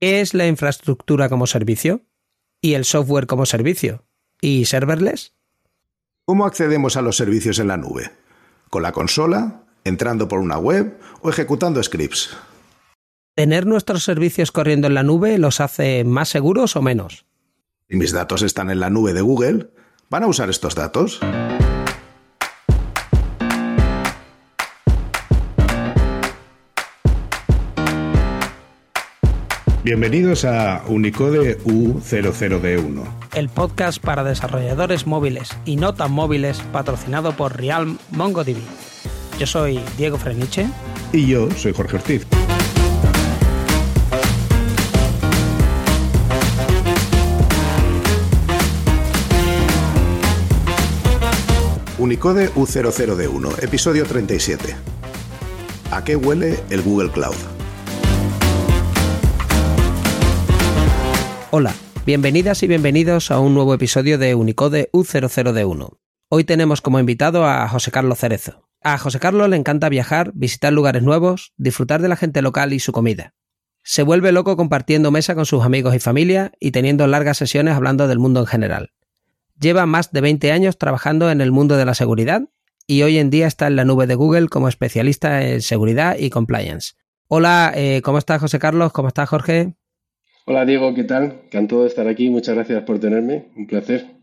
¿Qué es la infraestructura como servicio? ¿Y el software como servicio? ¿Y serverless? ¿Cómo accedemos a los servicios en la nube? ¿Con la consola? ¿Entrando por una web? ¿O ejecutando scripts? ¿Tener nuestros servicios corriendo en la nube los hace más seguros o menos? Si mis datos están en la nube de Google, ¿van a usar estos datos? Bienvenidos a Unicode U00D1. El podcast para desarrolladores móviles y no tan móviles patrocinado por Realm MongoDB. Yo soy Diego Freniche. Y yo soy Jorge Ortiz. Unicode U00D1, episodio 37. ¿A qué huele el Google Cloud? Hola, bienvenidas y bienvenidos a un nuevo episodio de Unicode U00D1. Hoy tenemos como invitado a José Carlos Cerezo. A José Carlos le encanta viajar, visitar lugares nuevos, disfrutar de la gente local y su comida. Se vuelve loco compartiendo mesa con sus amigos y familia y teniendo largas sesiones hablando del mundo en general. Lleva más de 20 años trabajando en el mundo de la seguridad y hoy en día está en la nube de Google como especialista en seguridad y compliance. Hola, eh, ¿cómo estás José Carlos? ¿Cómo estás Jorge? Hola Diego, ¿qué tal? Encantado de estar aquí, muchas gracias por tenerme, un placer.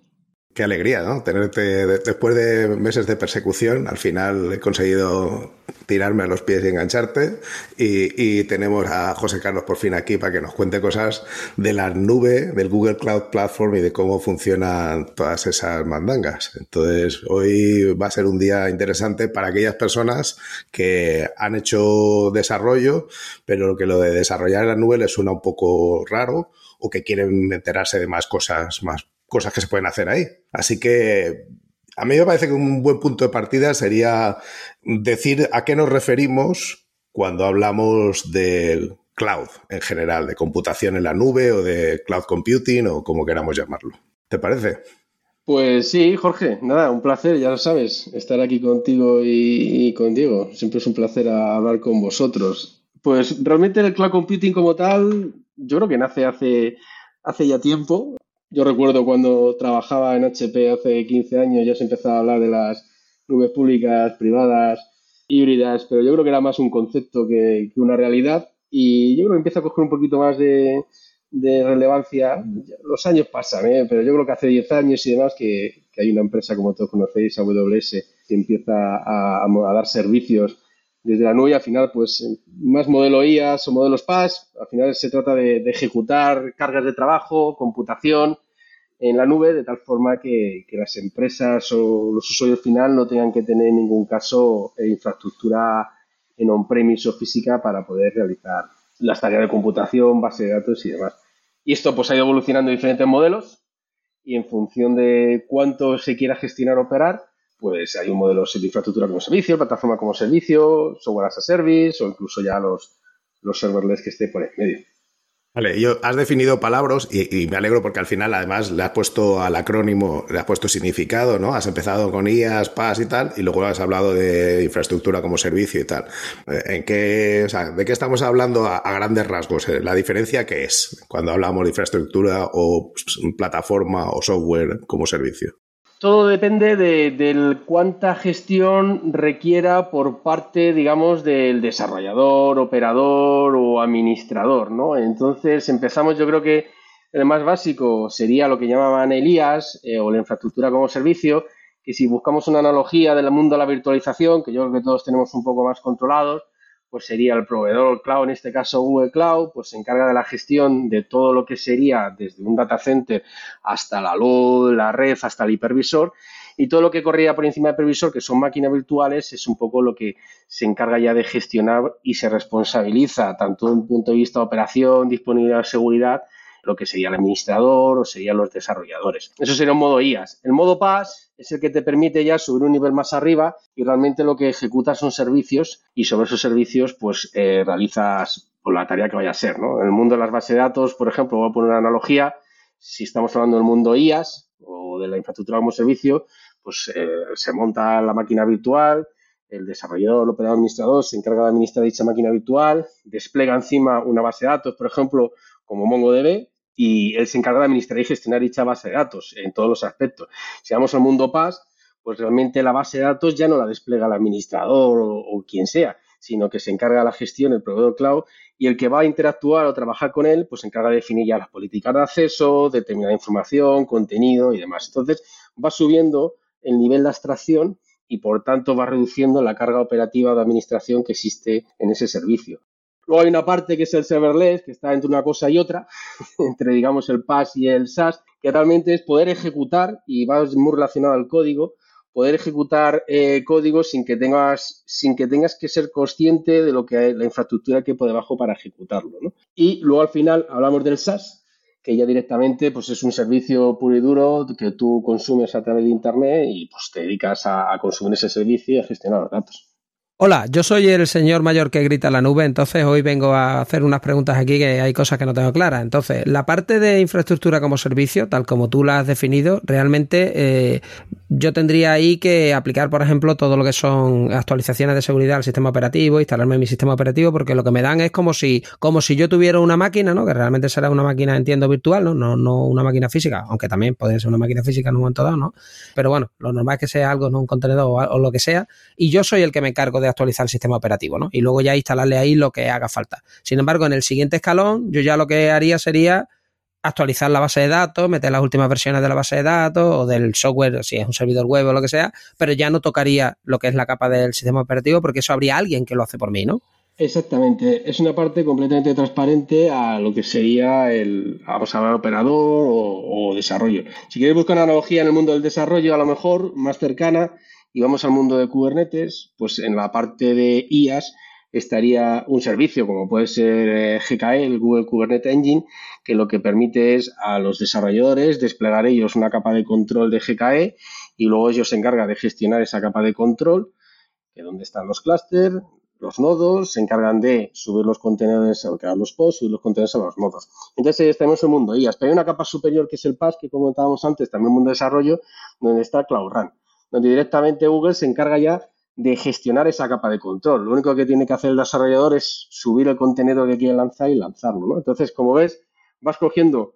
Qué alegría, ¿no? Tenerte después de meses de persecución, al final he conseguido tirarme a los pies y engancharte. Y, tenemos a José Carlos por fin aquí para que nos cuente cosas de la nube, del Google Cloud Platform y de cómo funcionan todas esas mandangas. Entonces, hoy va a ser un día interesante para aquellas personas que han hecho desarrollo, pero que lo de desarrollar en la nube les suena un poco raro o que quieren enterarse de más cosas, más cosas que se pueden hacer ahí. Así que a mí me parece que un buen punto de partida sería decir a qué nos referimos cuando hablamos del cloud en general, de computación en la nube o de cloud computing o como queramos llamarlo. ¿Te parece? Pues sí, Jorge, nada, un placer, ya lo sabes, estar aquí contigo y, con Diego. Siempre es un placer hablar con vosotros. Pues realmente el cloud computing como tal, yo creo que nace hace, hace ya tiempo. Yo recuerdo cuando trabajaba en HP hace 15 años, ya se empezaba a hablar de las nubes públicas, privadas, híbridas, pero yo creo que era más un concepto que, una realidad y yo creo que empieza a coger un poquito más de, relevancia. Los años pasan, ¿eh? pero yo creo que hace 10 años y demás que, hay una empresa, como todos conocéis, AWS, que empieza a, dar servicios desde la nube al final, pues, más modelo IaaS o modelos PaaS, al final se trata de ejecutar cargas de trabajo, computación, en la nube de tal forma que, las empresas o los usuarios final no tengan que tener en ningún caso eh, infraestructura en on-premise o física para poder realizar las tareas de computación, base de datos y demás. Y esto pues ha ido evolucionando en diferentes modelos y en función de cuánto se quiera gestionar o operar, pues hay un modelo de infraestructura como servicio, plataforma como servicio, software as a service o incluso ya los, los serverless que esté por el medio. Vale, yo has definido palabras y, me alegro porque al final además le has puesto al acrónimo, le has puesto significado, ¿no? Has empezado con IAS, PAS y tal, y luego has hablado de infraestructura como servicio y tal. Eh, ¿En qué, o sea, ¿De qué estamos hablando a, grandes rasgos? Eh, ¿La diferencia qué es cuando hablamos de infraestructura o plataforma o software como servicio? Todo depende de, cuánta gestión requiera por parte, digamos, del desarrollador, operador o administrador, ¿no? Entonces empezamos, yo creo que el más básico sería lo que llamaban Elías eh, o la infraestructura como servicio, que si buscamos una analogía del mundo de la virtualización, que yo creo que todos tenemos un poco más controlados, pues sería el proveedor cloud, en este caso Google Cloud, pues se encarga de la gestión de todo lo que sería desde un data center hasta la luz, la red, hasta el hipervisor. Y todo lo que corría por encima del hipervisor, que son máquinas virtuales, es un poco lo que se encarga ya de gestionar y se responsabiliza, tanto desde un punto de vista de operación, disponibilidad, seguridad, lo que sería el administrador o serían los desarrolladores. Eso sería un modo IAS. El modo PaaS es el que te permite ya subir un nivel más arriba y realmente lo que ejecutas son servicios y sobre esos servicios pues eh, realizas pues, la tarea que vaya a ser. ¿no? En el mundo de las bases de datos, por ejemplo, voy a poner una analogía, si estamos hablando del mundo IAS o de la infraestructura como servicio, pues eh, se monta la máquina virtual, el desarrollador, el operador administrador se encarga de administrar dicha máquina virtual, despliega encima una base de datos, por ejemplo, como MongoDB, y él se encarga de administrar y gestionar dicha base de datos en todos los aspectos. Si vamos al mundo PaaS, pues realmente la base de datos ya no la despliega el administrador o, quien sea, sino que se encarga de la gestión el proveedor cloud y el que va a interactuar o trabajar con él, pues se encarga de definir ya las políticas de acceso, determinar información, contenido y demás. Entonces, va subiendo el nivel de abstracción y por tanto va reduciendo la carga operativa de administración que existe en ese servicio. Luego hay una parte que es el serverless, que está entre una cosa y otra, entre digamos el PaaS y el SaaS, que realmente es poder ejecutar, y va muy relacionado al código, poder ejecutar eh, código sin que tengas sin que tengas que ser consciente de lo que hay, la infraestructura que hay por debajo para ejecutarlo. Y luego al final hablamos del SaaS, que ya directamente pues es un servicio puro y duro que tú consumes a través de internet y pues te dedicas a, a consumir ese servicio y a gestionar los datos. Hola, yo soy el señor mayor que grita la nube, entonces hoy vengo a hacer unas preguntas aquí que hay cosas que no tengo claras. Entonces, la parte de infraestructura como servicio, tal como tú la has definido, realmente eh, yo tendría ahí que aplicar, por ejemplo, todo lo que son actualizaciones de seguridad al sistema operativo, instalarme mi sistema operativo, porque lo que me dan es como si, como si yo tuviera una máquina, ¿no? Que realmente será una máquina, entiendo, virtual, ¿no? No, no una máquina física, aunque también puede ser una máquina física en un momento dado, ¿no? Pero bueno, lo normal es que sea algo, ¿no? Un contenedor o, o lo que sea, y yo soy el que me encargo de actualizar el sistema operativo, ¿no? Y luego ya instalarle ahí lo que haga falta. Sin embargo, en el siguiente escalón, yo ya lo que haría sería actualizar la base de datos, meter las últimas versiones de la base de datos o del software, si es un servidor web o lo que sea, pero ya no tocaría lo que es la capa del sistema operativo porque eso habría alguien que lo hace por mí, ¿no? Exactamente, es una parte completamente transparente a lo que sería el, vamos a hablar, operador o, desarrollo. Si quieres buscar una analogía en el mundo del desarrollo, a lo mejor más cercana, y vamos al mundo de Kubernetes, pues en la parte de IaaS estaría un servicio como puede ser eh, GKE, el Google Kubernetes Engine, que lo que permite es a los desarrolladores desplegar ellos una capa de control de GKE y luego ellos se encargan de gestionar esa capa de control, que donde están los clústeres, los nodos, se encargan de subir los contenedores, crear los posts, subir los contenedores a los nodos. Entonces tenemos un mundo IaaS, pero hay una capa superior que es el PaaS, que comentábamos antes, también mundo de desarrollo, donde está Cloud Run donde directamente Google se encarga ya de gestionar esa capa de control. Lo único que tiene que hacer el desarrollador es subir el contenido que quiere lanzar y lanzarlo. Entonces, como ves, vas cogiendo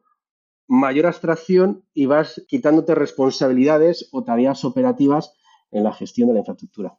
mayor abstracción y vas quitándote responsabilidades o tareas operativas en la gestión de la infraestructura.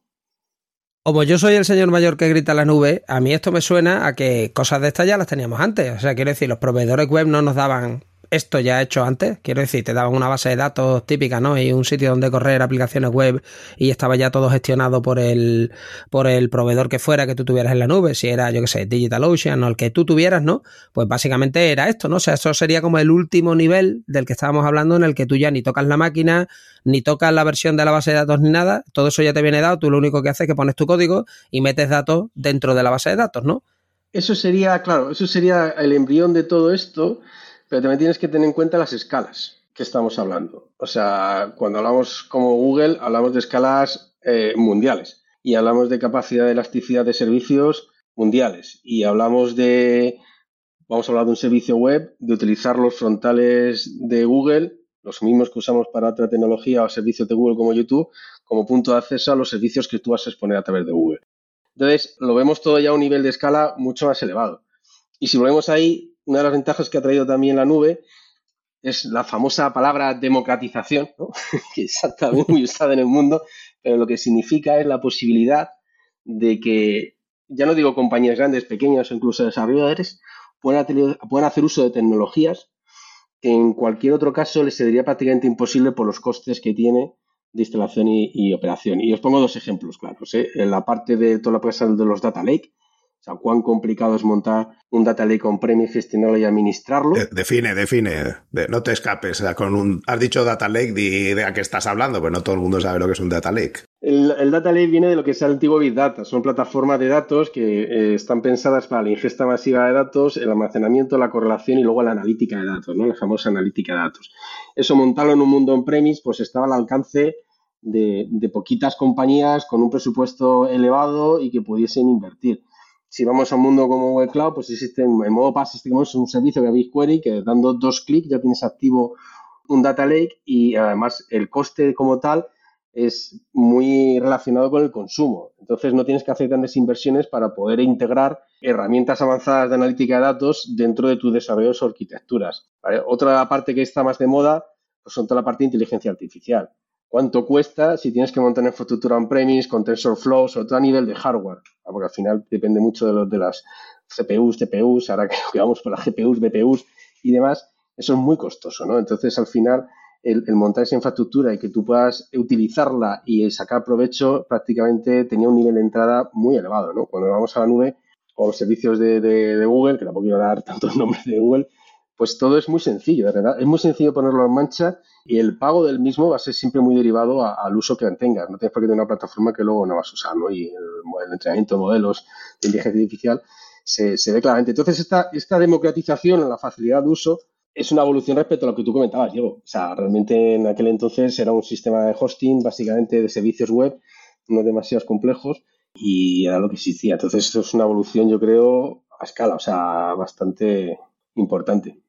Como yo soy el señor mayor que grita la nube, a mí esto me suena a que cosas de estas ya las teníamos antes. O sea, quiero decir, los proveedores web no nos daban esto ya hecho antes. Quiero decir, te daban una base de datos típica, ¿no? Y un sitio donde correr aplicaciones web y estaba ya todo gestionado por el, por el proveedor que fuera que tú tuvieras en la nube. Si era, yo qué sé, DigitalOcean o el que tú tuvieras, ¿no? Pues básicamente era esto, ¿no? O sea, eso sería como el último nivel del que estábamos hablando en el que tú ya ni tocas la máquina, ni tocas la versión de la base de datos ni nada. Todo eso ya te viene dado. Tú lo único que haces es que pones tu código y metes datos dentro de la base de datos, ¿no? Eso sería, claro, eso sería el embrión de todo esto pero también tienes que tener en cuenta las escalas que estamos hablando. O sea, cuando hablamos como Google, hablamos de escalas eh, mundiales y hablamos de capacidad de elasticidad de servicios mundiales y hablamos de, vamos a hablar de un servicio web, de utilizar los frontales de Google, los mismos que usamos para otra tecnología o servicios de Google como YouTube, como punto de acceso a los servicios que tú vas a exponer a través de Google. Entonces, lo vemos todo ya a un nivel de escala mucho más elevado. Y si volvemos ahí, una de las ventajas que ha traído también la nube es la famosa palabra democratización, que está muy usada en el mundo, pero lo que significa es la posibilidad de que, ya no digo compañías grandes, pequeñas o incluso desarrolladores, puedan, hacer uso de tecnologías que en cualquier otro caso les sería prácticamente imposible por los costes que tiene de instalación y, operación. Y os pongo dos ejemplos claros. ¿eh? En la parte de toda la parte de los data lake, o sea, cuán complicado es montar un data lake on-premise, gestionarlo y administrarlo. define, define. no te escapes. O sea, con un, has dicho data lake, de a qué estás hablando, pero no todo el mundo sabe lo que es un data lake. El, data lake viene de lo que es el antiguo Big Data. Son plataformas de datos que eh, están pensadas para la ingesta masiva de datos, el almacenamiento, la correlación y luego la analítica de datos, ¿no? La famosa analítica de datos. Eso montarlo en un mundo on-premise, pues estaba al alcance de, de poquitas compañías con un presupuesto elevado y que pudiesen invertir si vamos a un mundo como Google Cloud, pues existe en modo PaaS, tenemos un servicio de BigQuery que dando dos clics ya tienes activo un data lake y además el coste como tal es muy relacionado con el consumo. Entonces no tienes que hacer grandes inversiones para poder integrar herramientas avanzadas de analítica de datos dentro de tus desarrollos o arquitecturas. Otra parte que está más de moda pues son toda la parte de inteligencia artificial. ¿Cuánto cuesta si tienes que montar infraestructura on-premise con TensorFlow, sobre todo a nivel de hardware? Porque al final depende mucho de, los, de las CPUs, TPUs, ahora que vamos por las GPUs, BPUs y demás, eso es muy costoso, ¿no? Entonces, al final, el, montar esa infraestructura y que tú puedas utilizarla y sacar provecho prácticamente tenía un nivel de entrada muy elevado, ¿no? Cuando vamos a la nube o los servicios de, Google, que tampoco quiero dar tantos nombres de Google, pues todo es muy sencillo, de verdad. Es muy sencillo ponerlo en mancha y el pago del mismo va a ser siempre muy derivado al uso que tengas. No tienes por qué tener una plataforma que luego no vas a usar, ¿no? Y el, entrenamiento de modelos de inteligencia artificial se, ve claramente. Entonces, esta, esta democratización la facilidad de uso es una evolución respecto a lo que tú comentabas, Diego. O sea, realmente en aquel entonces era un sistema de hosting, básicamente de servicios web, no demasiado complejos, y era lo que existía. Entonces, esto es una evolución, yo creo, a escala, o sea, bastante importante.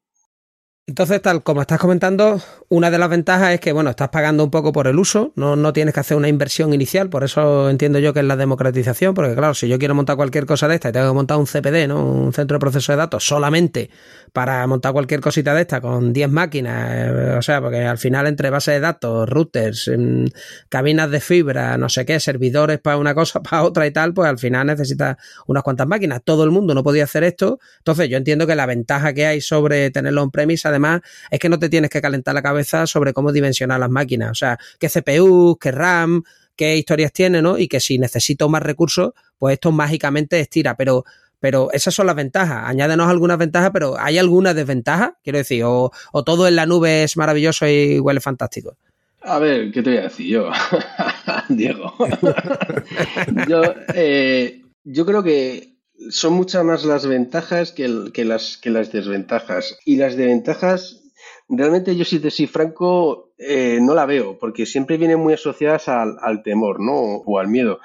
Entonces, tal como estás comentando, una de las ventajas es que, bueno, estás pagando un poco por el uso, no, no tienes que hacer una inversión inicial, por eso entiendo yo que es la democratización, porque claro, si yo quiero montar cualquier cosa de esta y tengo que montar un CPD, ¿no? Un centro de proceso de datos solamente para montar cualquier cosita de esta con 10 máquinas, eh, o sea, porque al final entre bases de datos, routers, em, cabinas de fibra, no sé qué, servidores para una cosa, para otra y tal, pues al final necesitas unas cuantas máquinas. Todo el mundo no podía hacer esto, entonces yo entiendo que la ventaja que hay sobre tenerlo en premise, además, es que no te tienes que calentar la cabeza sobre cómo dimensionar las máquinas. O sea, qué CPU, qué RAM, qué historias tiene, ¿no? Y que si necesito más recursos, pues esto mágicamente estira. Pero, pero esas son las ventajas. Añádenos algunas ventajas, pero ¿hay alguna desventaja? Quiero decir, o, todo en la nube es maravilloso y huele fantástico. A ver, ¿qué te voy a decir yo, Diego? yo, eh, yo creo que son muchas más las ventajas que, que, las, que las desventajas. Y las desventajas, realmente yo si te soy franco, eh, no la veo, porque siempre vienen muy asociadas al, temor, ¿no? O al miedo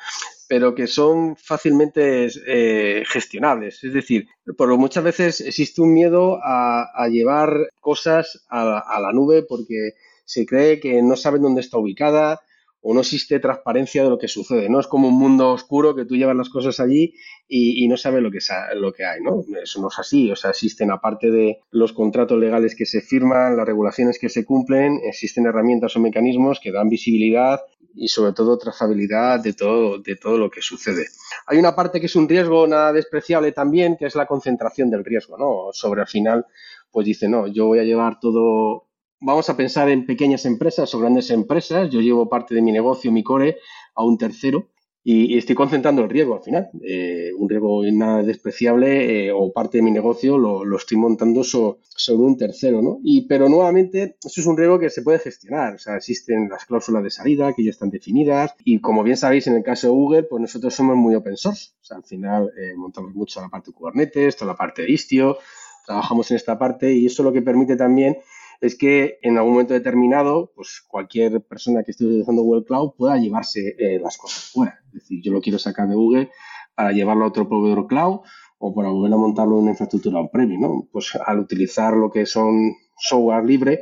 pero que son fácilmente eh, gestionables. Es decir, por muchas veces existe un miedo a, llevar cosas a, a, la nube porque se cree que no saben dónde está ubicada, o no existe transparencia de lo que sucede, ¿no? Es como un mundo oscuro que tú llevas las cosas allí y, no sabes lo que, lo que hay, ¿no? Eso no es así, o sea, existen aparte de los contratos legales que se firman, las regulaciones que se cumplen, existen herramientas o mecanismos que dan visibilidad y sobre todo trazabilidad de todo, de todo lo que sucede. Hay una parte que es un riesgo nada despreciable también, que es la concentración del riesgo, ¿no? Sobre al final, pues dice, no, yo voy a llevar todo vamos a pensar en pequeñas empresas o grandes empresas. Yo llevo parte de mi negocio, mi core, a un tercero y, estoy concentrando el riesgo al final. Eh, un riesgo nada despreciable eh, o parte de mi negocio lo, estoy montando sobre un tercero, ¿no? Y, pero nuevamente, eso es un riesgo que se puede gestionar. O sea, existen las cláusulas de salida que ya están definidas y como bien sabéis, en el caso de Google, pues nosotros somos muy open source. O sea, al final eh, montamos mucho la parte de Kubernetes, toda la parte de Istio, trabajamos en esta parte y eso lo que permite también es que en algún momento determinado, pues cualquier persona que esté utilizando Google Cloud pueda llevarse eh, las cosas fuera. Es decir, yo lo quiero sacar de Google para llevarlo a otro proveedor cloud o para volver a montarlo en una infraestructura on-premise, ¿no? Pues al utilizar lo que son software libre,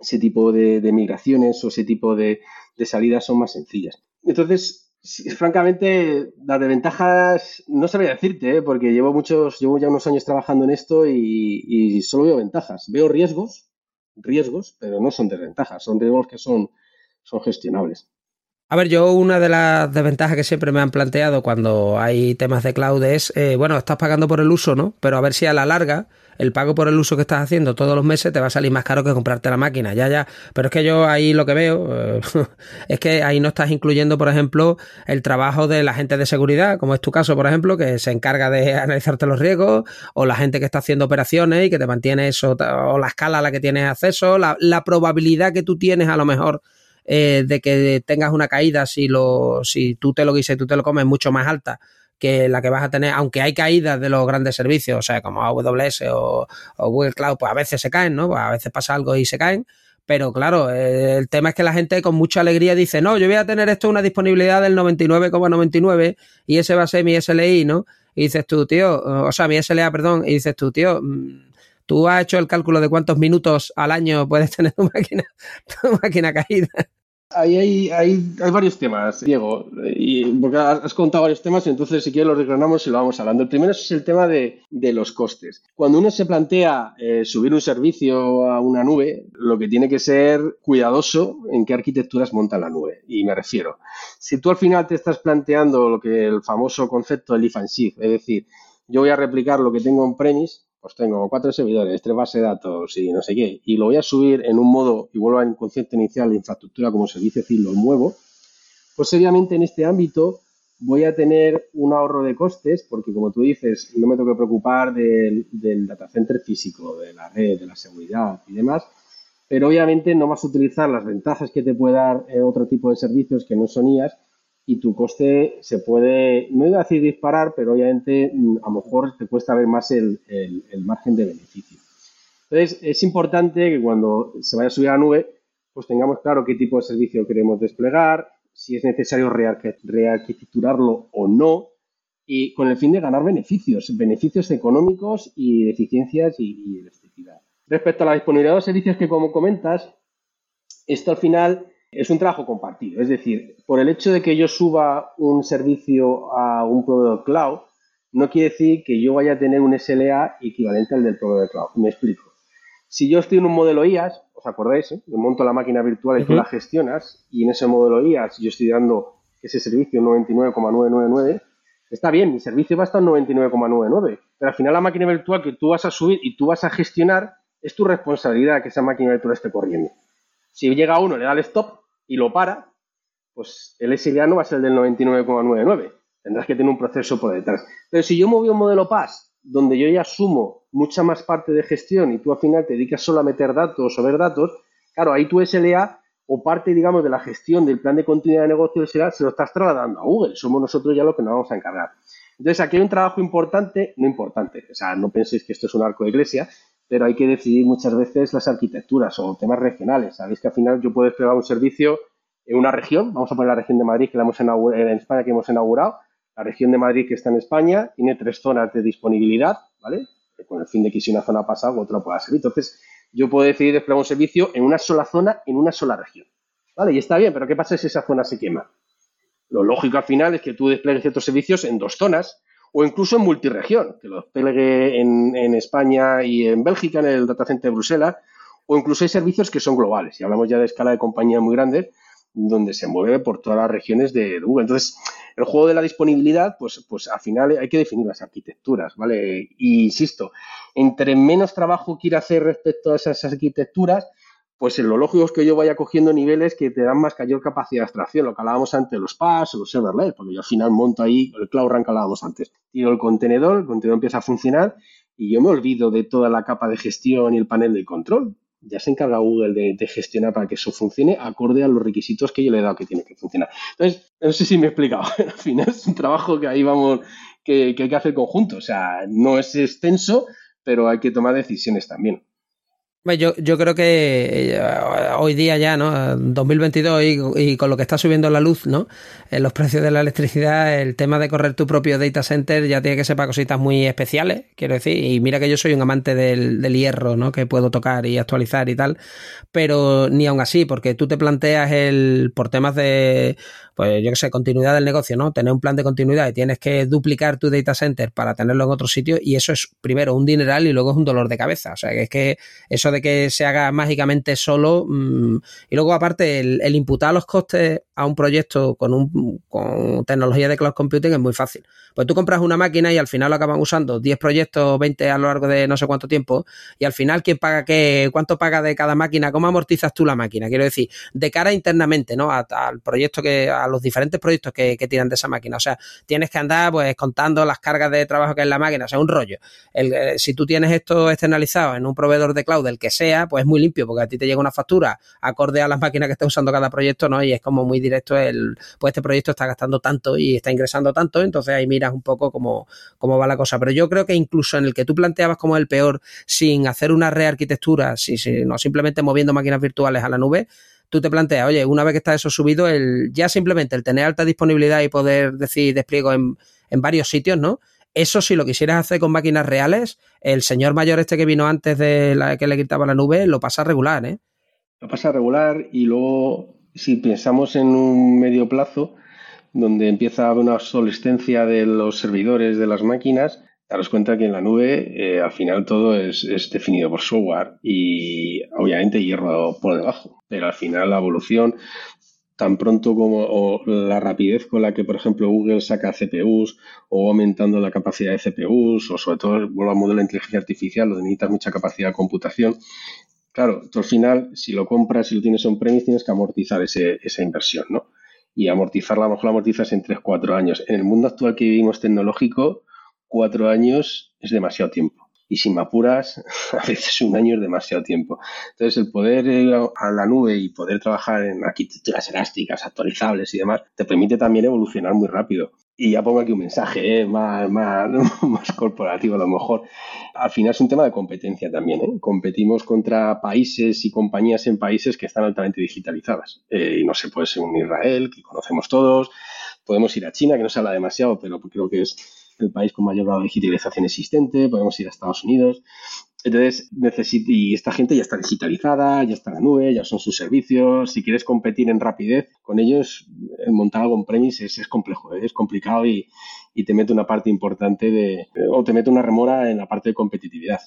ese tipo de, migraciones o ese tipo de, salidas son más sencillas. Entonces, francamente, las desventajas no sabría decirte, ¿eh? porque llevo muchos, llevo ya unos años trabajando en esto y, y, solo veo ventajas. Veo riesgos, riesgos, pero no son desventajas, son riesgos que son, son gestionables. A ver, yo una de las desventajas que siempre me han planteado cuando hay temas de cloud es, eh, bueno, estás pagando por el uso, ¿no? Pero a ver si a la larga el pago por el uso que estás haciendo todos los meses te va a salir más caro que comprarte la máquina, ya, ya. Pero es que yo ahí lo que veo eh, es que ahí no estás incluyendo, por ejemplo, el trabajo de la gente de seguridad, como es tu caso, por ejemplo, que se encarga de analizarte los riesgos, o la gente que está haciendo operaciones y que te mantiene eso, o la escala a la que tienes acceso, la, la probabilidad que tú tienes a lo mejor eh, de que tengas una caída si, lo, si tú te lo guises y tú te lo comes mucho más alta que la que vas a tener, aunque hay caídas de los grandes servicios, o sea, como AWS o, Google Cloud, pues a veces se caen, ¿no? Pues a veces pasa algo y se caen. Pero claro, eh, el tema es que la gente con mucha alegría dice, no, yo voy a tener esto una disponibilidad del 99,99 y ese va a ser mi SLI, ¿no? Y dices tú, tío, o sea, mi SLA, perdón, y dices tú, tío, mm, tú has hecho el cálculo de cuántos minutos al año puedes tener tu máquina, tu máquina caída. Hay, hay, varios temas, Diego, y porque has contado varios temas, y entonces si quieres los desgranamos y lo vamos hablando. El primero es el tema de, los costes. Cuando uno se plantea eh, subir un servicio a una nube, lo que tiene que ser cuidadoso en qué arquitecturas monta la nube. Y me refiero, si tú al final te estás planteando lo que el famoso concepto del lift and shift, es decir, yo voy a replicar lo que tengo en premise, pues tengo cuatro servidores, tres bases de datos y no sé qué, y lo voy a subir en un modo, y vuelvo al concepto inicial de infraestructura como servicio, es decir, lo muevo, pues obviamente en este ámbito voy a tener un ahorro de costes, porque como tú dices, no me tengo que preocupar del, data center físico, de la red, de la seguridad y demás, pero obviamente no vas a utilizar las ventajas que te puede dar eh, otro tipo de servicios que no son IAS, y tu coste se puede, no iba a decir disparar, pero obviamente mm, a lo mejor te cuesta ver más el, margen de beneficio. Entonces, es importante que cuando se vaya a subir a la nube, pues tengamos claro qué tipo de servicio queremos desplegar, si es necesario rearquitecturarlo o no, y con el fin de ganar beneficios, beneficios económicos y de eficiencias y, y electricidad. Respecto a la disponibilidad de servicios que como comentas, esto al final es un trabajo compartido. Es decir, por el hecho de que yo suba un servicio a un proveedor cloud, no quiere decir que yo vaya a tener un SLA equivalente al del proveedor cloud. Me explico. Si yo estoy en un modelo IaaS, ¿os acordáis? Eh? Yo monto la máquina virtual y tú la gestionas, y en ese modelo IaaS yo estoy dando ese servicio 99,999, está bien, mi servicio va a estar 99,99, pero al final la máquina virtual que tú vas a subir y tú vas a gestionar, es tu responsabilidad que esa máquina virtual esté corriendo. Si llega uno, le da el stop y lo para, pues el SLA no va a ser el del 99,99. Tendrás que tener un proceso por detrás. Pero si yo moví un modelo PAS, donde yo ya sumo mucha más parte de gestión y tú al final te dedicas solo a meter datos o ver datos, claro, ahí tu SLA o parte, digamos, de la gestión del plan de continuidad de negocio del SLA se lo estás trasladando a Google. Somos nosotros ya los que nos vamos a encargar. Entonces, aquí hay un trabajo importante, no importante, o sea, no penséis que esto es un arco de iglesia, pero hay que decidir muchas veces las arquitecturas o temas regionales. Sabéis que al final yo puedo desplegar un servicio en una región, vamos a poner la región de Madrid que la hemos en España que hemos inaugurado, la región de Madrid que está en España tiene tres zonas de disponibilidad, ¿vale? Con el fin de que si una zona pasa, otra pueda servir. Entonces, yo puedo decidir desplegar un servicio en una sola zona, en una sola región. ¿Vale? Y está bien, pero ¿qué pasa si esa zona se quema? Lo lógico al final es que tú despliegues ciertos servicios en dos zonas, o incluso en multiregión, que lo desplegue en, en, España y en Bélgica, en el data center de Bruselas, o incluso hay servicios que son globales, y hablamos ya de escala de compañías muy grandes, donde se mueve por todas las regiones de Google. Entonces, el juego de la disponibilidad, pues, pues al final hay que definir las arquitecturas, ¿vale? Y insisto, entre menos trabajo quiera hacer respecto a esas arquitecturas, pues lo lógico es que yo vaya cogiendo niveles que te dan más mayor capacidad de abstracción, lo que hablábamos antes, los PaaS los serverless, porque yo al final monto ahí el Cloud Run que hablábamos antes. Tiro el contenedor, el contenedor empieza a funcionar y yo me olvido de toda la capa de gestión y el panel de control. Ya se encarga Google de, gestionar para que eso funcione acorde a los requisitos que yo le he dado que tiene que funcionar. Entonces, no sé si me he explicado. al final es un trabajo que ahí vamos, que, que hay que hacer conjunto. O sea, no es extenso, pero hay que tomar decisiones también. Yo, yo creo que eh, hoy día ya, ¿no? 2022 y, y, con lo que está subiendo la luz, ¿no? En los precios de la electricidad, el tema de correr tu propio data center ya tiene que ser para cositas muy especiales, quiero decir. Y mira que yo soy un amante del, del hierro, ¿no? Que puedo tocar y actualizar y tal. Pero ni aún así, porque tú te planteas el, por temas de, pues yo que sé, continuidad del negocio, ¿no? Tener un plan de continuidad y tienes que duplicar tu data center para tenerlo en otro sitio y eso es primero un dineral y luego es un dolor de cabeza. O sea, que es que eso de que se haga mágicamente solo mm, y luego aparte el, el, imputar los costes a un proyecto con, un, con tecnología de cloud computing es muy fácil. Pues tú compras una máquina y al final lo acaban usando 10 proyectos, 20 a lo largo de no sé cuánto tiempo y al final quién paga qué, cuánto paga de cada máquina, cómo amortizas tú la máquina. Quiero decir, de cara internamente, ¿no? al proyecto que los diferentes proyectos que, tiran de esa máquina. O sea, tienes que andar pues contando las cargas de trabajo que es la máquina, o sea, un rollo. Eh, si tú tienes esto externalizado en un proveedor de cloud, el que sea, pues es muy limpio, porque a ti te llega una factura acorde a las máquinas que está usando cada proyecto, ¿no? Y es como muy directo el, pues este proyecto está gastando tanto y está ingresando tanto, entonces ahí un poco cómo, cómo va la cosa. Pero yo creo que incluso en el que tú planteabas como el peor, sin hacer una rearquitectura, si, si, no simplemente moviendo máquinas virtuales a la nube, tú te planteas, oye, una vez que está eso subido, el, ya simplemente el tener alta disponibilidad y poder decir despliego en, en varios sitios, ¿no? Eso si lo quisieras hacer con máquinas reales, el señor mayor este que vino antes de la que le quitaba la nube, lo pasa regular, ¿eh? Lo pasa regular y luego si pensamos en un medio plazo, donde empieza una obsolescencia de los servidores de las máquinas, daros cuenta que en la nube eh, al final todo es, definido por software y obviamente hierro por debajo, pero al final la evolución tan pronto como la rapidez con la que, por ejemplo, Google saca CPUs o aumentando la capacidad de CPUs o sobre todo vuelvo al modelo de inteligencia artificial donde necesitas mucha capacidad de computación. Claro, tú al final, si lo compras y lo tienes on-premise, tienes que amortizar esa inversión, ¿no? Y amortizarla, a lo mejor la amortizas en 3-4 años. En el mundo actual que vivimos tecnológico, 4 años es demasiado tiempo y si me apuras, a veces un año es demasiado tiempo. Entonces, el poder ir a la nube y poder trabajar en arquitecturas elásticas, actualizables y demás, te permite también evolucionar muy rápido. Y ya pongo aquí un mensaje ¿eh? más, más, más, corporativo a lo mejor. Al final es un tema de competencia también. ¿eh? Competimos contra países y compañías en países que están altamente digitalizadas. Eh, y no se puede ser un Israel, que conocemos todos. Podemos ir a China, que no se habla demasiado, pero creo que es el país con mayor grado de digitalización existente, podemos ir a Estados Unidos. Entonces, y esta gente ya está digitalizada, ya está en la nube, ya son sus servicios. Si quieres competir en rapidez con ellos, montar algo en premise es, complejo, ¿eh? es complicado y, te mete una parte importante de, o te mete una remora en la parte de competitividad.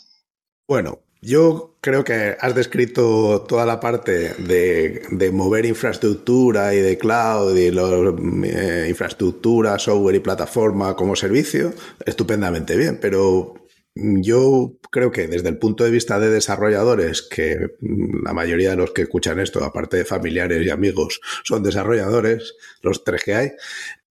Bueno, yo creo que has descrito toda la parte de, mover infraestructura y de cloud y los, eh, infraestructura, software y plataforma como servicio estupendamente bien, pero yo creo que desde el punto de vista de desarrolladores, que la mayoría de los que escuchan esto, aparte de familiares y amigos, son desarrolladores, los tres que hay,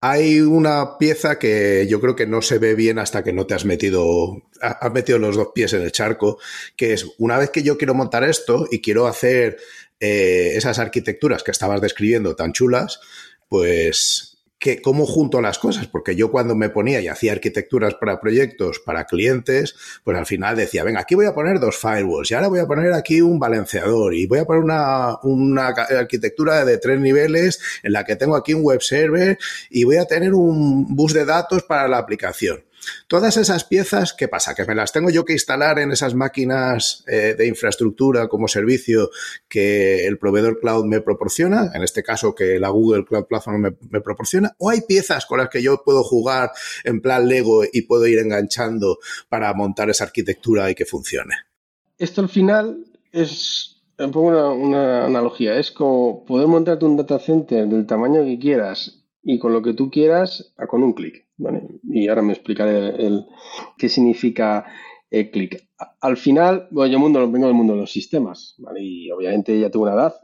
hay una pieza que yo creo que no se ve bien hasta que no te has metido, has metido los dos pies en el charco, que es una vez que yo quiero montar esto y quiero hacer eh, esas arquitecturas que estabas describiendo tan chulas, pues que cómo junto las cosas, porque yo cuando me ponía y hacía arquitecturas para proyectos, para clientes, pues al final decía, venga, aquí voy a poner dos firewalls y ahora voy a poner aquí un balanceador y voy a poner una, una arquitectura de tres niveles en la que tengo aquí un web server y voy a tener un bus de datos para la aplicación. Todas esas piezas, ¿qué pasa? Que me las tengo yo que instalar en esas máquinas eh, de infraestructura como servicio que el proveedor cloud me proporciona, en este caso que la Google Cloud Platform me, proporciona, o hay piezas con las que yo puedo jugar en plan Lego y puedo ir enganchando para montar esa arquitectura y que funcione. Esto al final es pongo una, una, analogía. Es como poder montarte un data center del tamaño que quieras y con lo que tú quieras con un clic. Y ahora me explicaré el, qué significa el clic. Al final, bueno, yo mundo, vengo del mundo de los sistemas, Y obviamente ya tengo una edad,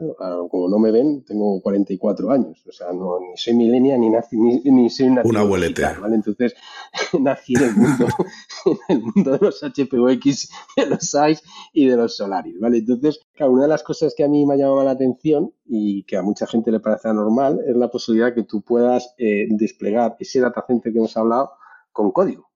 como no me ven, tengo 44 años, o sea, no, ni soy milenia ni, nací, ni, soy una abuelete. ¿vale? Entonces, nací en el mundo, en el mundo de los HPUX, de los SAIS y de los Solaris, ¿vale? Entonces, claro, una de las cosas que a mí me llamado la atención y que a mucha gente le parece normal es la posibilidad que tú puedas eh, desplegar ese datacenter que hemos hablado con código.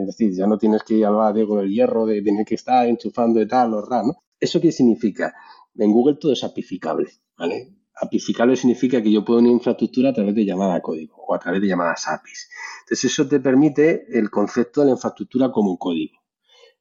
Es decir, ya no tienes que ir al badego del hierro de tener que estar enchufando de tal o RAM, ¿no? ¿Eso qué significa? En Google todo es apificable, ¿vale? Apificable significa que yo puedo una infraestructura a través de llamada código o a través de llamadas APIs. Entonces, eso te permite el concepto de la infraestructura como un código.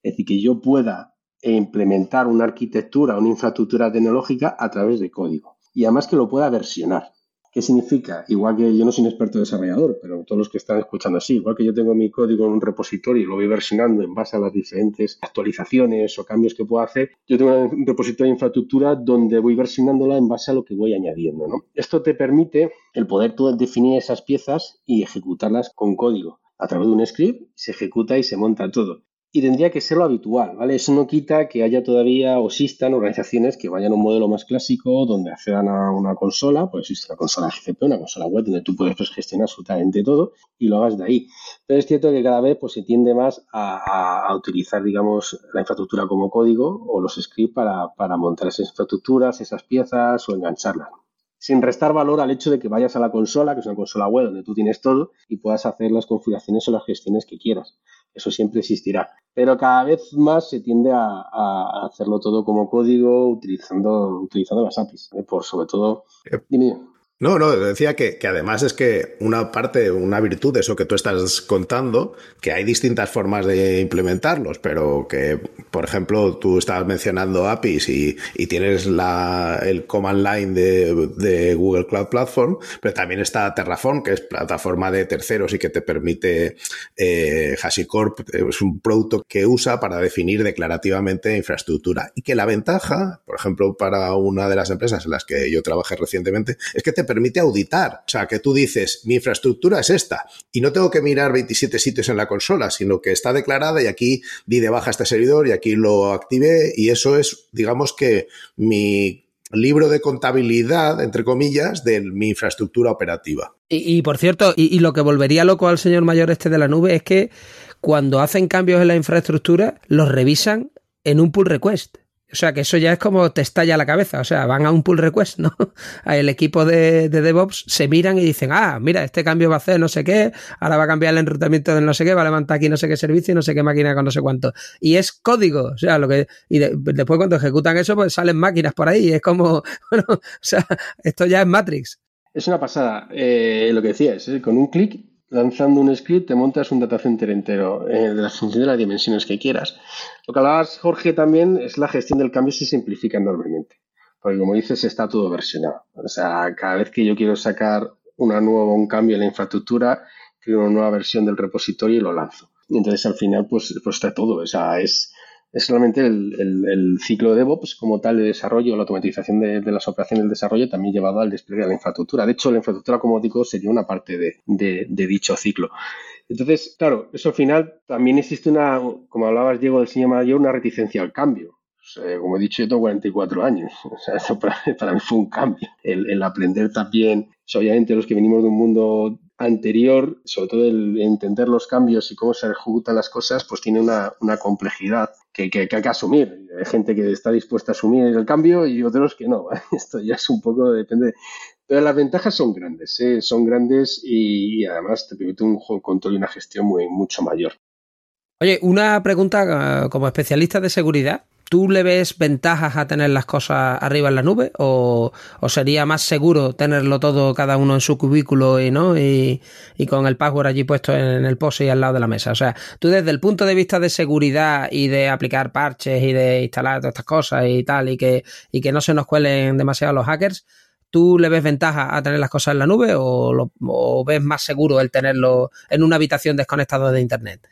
Es decir, que yo pueda implementar una arquitectura, una infraestructura tecnológica a través de código. Y además que lo pueda versionar. ¿Qué significa? Igual que yo no soy un experto desarrollador, pero todos los que están escuchando sí, igual que yo tengo mi código en un repositorio y lo voy versionando en base a las diferentes actualizaciones o cambios que puedo hacer, yo tengo un repositorio de infraestructura donde voy versionándola en base a lo que voy añadiendo. ¿no? Esto te permite el poder definir esas piezas y ejecutarlas con código. A través de un script se ejecuta y se monta todo y tendría que ser lo habitual, ¿vale? Eso no quita que haya todavía o existan organizaciones que vayan a un modelo más clásico donde accedan a una consola, pues existe una consola GCP, una consola web donde tú puedes pues, gestionar absolutamente todo y lo hagas de ahí. Pero es cierto que cada vez pues, se tiende más a, utilizar, digamos, la infraestructura como código o los scripts para, para montar esas infraestructuras, esas piezas o engancharlas sin restar valor al hecho de que vayas a la consola, que es una consola web donde tú tienes todo, y puedas hacer las configuraciones o las gestiones que quieras. Eso siempre existirá. Pero cada vez más se tiende a, hacerlo todo como código utilizando, utilizando las APIs. ¿eh? Por sobre todo. Eh, dime. No, no, decía que, que, además es que una parte, una virtud de eso que tú estás contando, que hay distintas formas de implementarlos, pero que, por ejemplo, tú estabas mencionando APIs y, y tienes la, el command line de, de, Google Cloud Platform, pero también está Terraform, que es plataforma de terceros y que te permite, eh, HashiCorp es un producto que usa para definir declarativamente infraestructura. Y que la ventaja, por ejemplo, para una de las empresas en las que yo trabajé recientemente, es que te permite auditar. O sea, que tú dices, mi infraestructura es esta y no tengo que mirar 27 sitios en la consola, sino que está declarada y aquí di de baja este servidor y aquí lo activé y eso es, digamos que mi libro de contabilidad, entre comillas, de mi infraestructura operativa. Y, por cierto, y, lo que volvería loco al señor mayor este de la nube es que cuando hacen cambios en la infraestructura, los revisan en un pull request. O sea, que eso ya es como te estalla la cabeza. O sea, van a un pull request, ¿no? El equipo de, de, DevOps se miran y dicen, ah, mira, este cambio va a hacer no sé qué, ahora va a cambiar el enrutamiento del no sé qué, va a levantar aquí no sé qué servicio y no sé qué máquina con no sé cuánto. Y es código. O sea, lo que. Y de, después cuando ejecutan eso, pues salen máquinas por ahí. Es como. Bueno, o sea, esto ya es Matrix. Es una pasada. Eh, lo que decías, ¿eh? con un clic lanzando un script te montas un data center entero eh, de la función de las dimensiones que quieras. Lo que hablabas, Jorge, también es la gestión del cambio se simplifica enormemente. Porque como dices, está todo versionado. O sea, cada vez que yo quiero sacar una nueva, un cambio en la infraestructura, creo una nueva versión del repositorio y lo lanzo. Y entonces al final, pues, pues está todo. O sea, es, es solamente el, ciclo de DevOps como tal de desarrollo, la automatización de, las operaciones del desarrollo también llevado al despliegue de la infraestructura. De hecho, la infraestructura, como digo, sería una parte de, dicho ciclo. Entonces, claro, eso al final también existe una, como hablabas, Diego, del señor mayor, una reticencia al cambio. Como he dicho, yo tengo 44 años. O sea, eso para, mí fue un cambio. El, aprender también, obviamente, los que venimos de un mundo anterior, sobre todo el entender los cambios y cómo se ejecutan las cosas, pues tiene una complejidad que, hay que asumir. Hay gente que está dispuesta a asumir el cambio y otros que no. Esto ya es un poco, depende. Pero las ventajas son grandes, ¿eh? son grandes y, además te permite un control y una gestión muy, mucho mayor. Oye, una pregunta como especialista de seguridad. ¿Tú le ves ventajas a tener las cosas arriba en la nube o, sería más seguro tenerlo todo cada uno en su cubículo y no y, con el password allí puesto en el post y al lado de la mesa? O sea, tú desde el punto de vista de seguridad y de aplicar parches y de instalar todas estas cosas y tal y que, y que no se nos cuelen demasiado los hackers, ¿tú le ves ventaja a tener las cosas en la nube o, lo, o ves más seguro el tenerlo en una habitación desconectado de internet?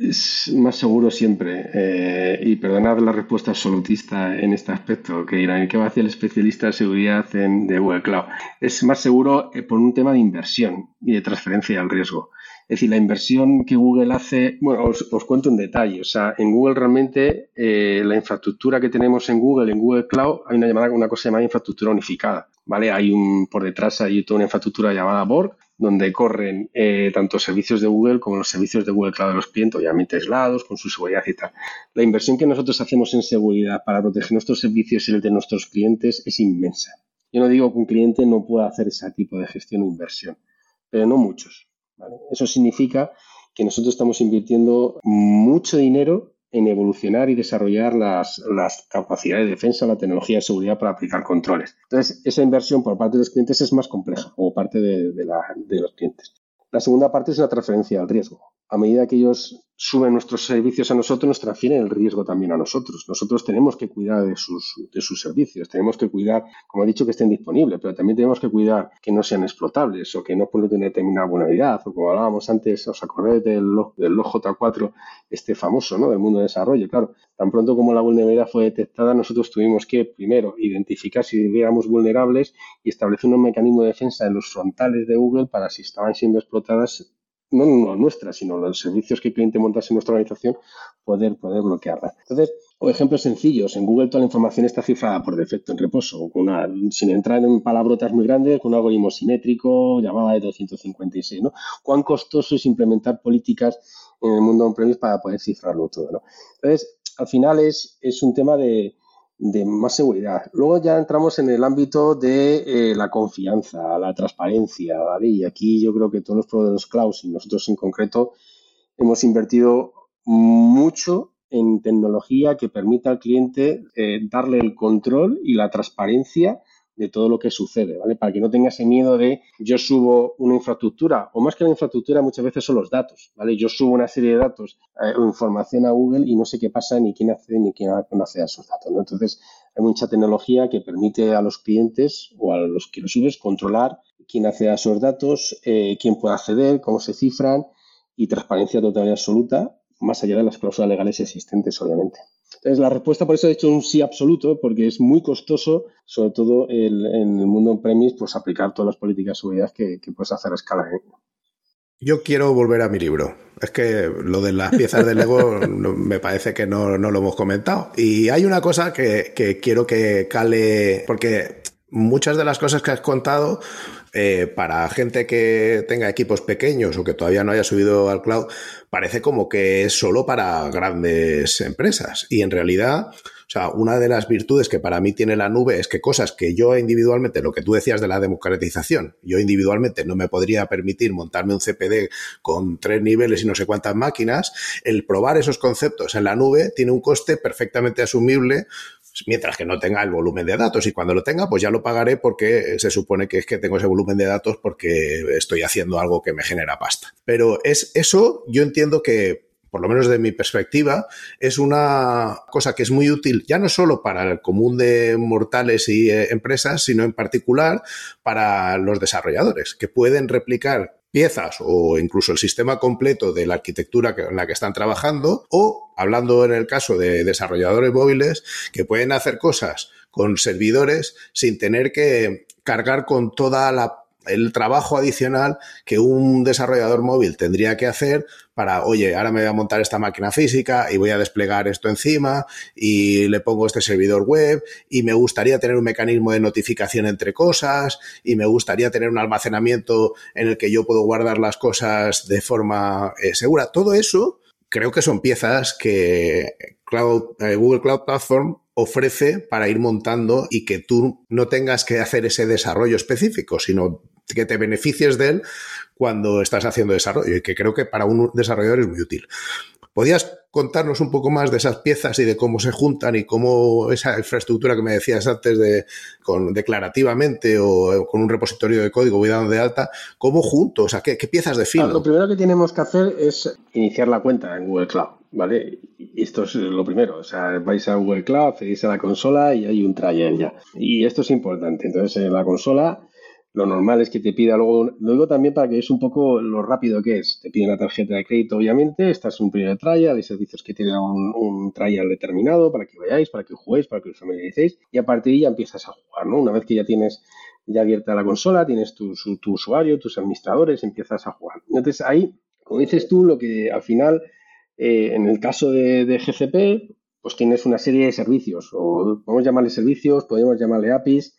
Es más seguro siempre. Eh, y perdonad la respuesta absolutista en este aspecto, que dirán, ¿qué va a hacer el especialista de seguridad en, de Google Cloud? Es más seguro eh, por un tema de inversión y de transferencia al riesgo. Es decir, la inversión que Google hace, bueno, os, os cuento en detalle. O sea, en Google realmente eh, la infraestructura que tenemos en Google, en Google Cloud, hay una llamada, una cosa llamada infraestructura unificada. ¿Vale? Hay un, por detrás hay toda una infraestructura llamada Borg, donde corren eh, tanto servicios de Google como los servicios de Google Cloud de los clientes, obviamente aislados, con su seguridad y tal. La inversión que nosotros hacemos en seguridad para proteger nuestros servicios y el de nuestros clientes es inmensa. Yo no digo que un cliente no pueda hacer ese tipo de gestión o inversión, pero no muchos. ¿vale? Eso significa que nosotros estamos invirtiendo mucho dinero en evolucionar y desarrollar las, las, capacidades de defensa, la tecnología de seguridad para aplicar controles. Entonces, esa inversión por parte de los clientes es más compleja, o parte de, de, la, de los clientes. La segunda parte es la transferencia al riesgo. A medida que ellos suben nuestros servicios a nosotros, nos transfieren el riesgo también a nosotros. Nosotros tenemos que cuidar de sus, de sus servicios, tenemos que cuidar, como he dicho, que estén disponibles, pero también tenemos que cuidar que no sean explotables o que no puedan tener determinada vulnerabilidad, o como hablábamos antes, os acordáis del, del J4, este famoso, ¿no? Del mundo de desarrollo. Claro, tan pronto como la vulnerabilidad fue detectada, nosotros tuvimos que, primero, identificar si éramos vulnerables y establecer un mecanismo de defensa en los frontales de Google para si estaban siendo explotadas no, no nuestra, sino los servicios que el cliente montase en nuestra organización, poder, poder bloquearla. Entonces, o ejemplos sencillos, en Google toda la información está cifrada por defecto en reposo, una, sin entrar en palabrotas muy grandes, con un algoritmo simétrico, llamada de 256, ¿no? ¿Cuán costoso es implementar políticas en el mundo on-premise para poder cifrarlo todo, ¿no? Entonces, al final es, es un tema de, de más seguridad. Luego ya entramos en el ámbito de eh, la confianza, la transparencia, ¿vale? Y aquí yo creo que todos los proveedores cloud y nosotros en concreto hemos invertido mucho en tecnología que permita al cliente eh, darle el control y la transparencia de todo lo que sucede, ¿vale? Para que no tenga ese miedo de yo subo una infraestructura, o más que la infraestructura muchas veces son los datos, ¿vale? Yo subo una serie de datos eh, o información a Google y no sé qué pasa, ni quién accede, ni quién accede a esos datos, ¿no? Entonces, hay mucha tecnología que permite a los clientes o a los que los subes controlar quién accede a esos datos, eh, quién puede acceder, cómo se cifran y transparencia total y absoluta, más allá de las cláusulas legales existentes, obviamente. Entonces, la respuesta por eso he hecho un sí absoluto, porque es muy costoso, sobre todo en el mundo on-premise, pues aplicar todas las políticas de seguridad que, puedes hacer a escala. ¿eh? Yo quiero volver a mi libro. Es que lo de las piezas de Lego me parece que no, lo hemos comentado. Y hay una cosa que, que quiero que cale, porque muchas de las cosas que has contado eh, para gente que tenga equipos pequeños o que todavía no haya subido al cloud, parece como que es solo para grandes empresas. Y en realidad, o sea, una de las virtudes que para mí tiene la nube es que cosas que yo individualmente, lo que tú decías de la democratización, yo individualmente no me podría permitir montarme un CPD con tres niveles y no sé cuántas máquinas, el probar esos conceptos en la nube tiene un coste perfectamente asumible mientras que no tenga el volumen de datos. Y cuando lo tenga, pues ya lo pagaré porque se supone que es que tengo ese volumen de datos porque estoy haciendo algo que me genera pasta. Pero es eso, yo entiendo que por lo menos de mi perspectiva, es una cosa que es muy útil ya no solo para el común de mortales y eh, empresas, sino en particular para los desarrolladores, que pueden replicar piezas o incluso el sistema completo de la arquitectura en la que están trabajando o, hablando en el caso de desarrolladores móviles, que pueden hacer cosas con servidores sin tener que cargar con toda la el trabajo adicional que un desarrollador móvil tendría que hacer para, oye, ahora me voy a montar esta máquina física y voy a desplegar esto encima y le pongo este servidor web y me gustaría tener un mecanismo de notificación entre cosas y me gustaría tener un almacenamiento en el que yo puedo guardar las cosas de forma eh, segura. Todo eso creo que son piezas que eh, Google Cloud Platform ofrece para ir montando y que tú no tengas que hacer ese desarrollo específico, sino que te beneficies de él cuando estás haciendo desarrollo y que creo que para un desarrollador es muy útil. ¿Podías contarnos un poco más de esas piezas y de cómo se juntan y cómo esa infraestructura que me decías antes de con declarativamente o con un repositorio de código voy dando de alta, cómo juntos, o sea, qué, piezas defino? lo primero que tenemos que hacer es iniciar la cuenta en Google Cloud, ¿vale? Esto es lo primero, o sea, vais a Google Cloud, accedéis a la consola y hay un trial ya. Y esto es importante, entonces en la consola lo normal es que te pida luego, lo digo también para que veas un poco lo rápido que es. Te pide una tarjeta de crédito, obviamente, estás es un primer trial, hay servicios que tienen un, trial determinado para que vayáis, para que juguéis, para que os familiaricéis, y a partir de ahí ya empiezas a jugar, ¿no? Una vez que ya tienes ya abierta la consola, tienes tu, tu usuario, tus administradores, empiezas a jugar. Entonces ahí, como dices tú, lo que al final, eh, en el caso de, de GCP, pues tienes una serie de servicios, o podemos llamarle servicios, podemos llamarle APIs,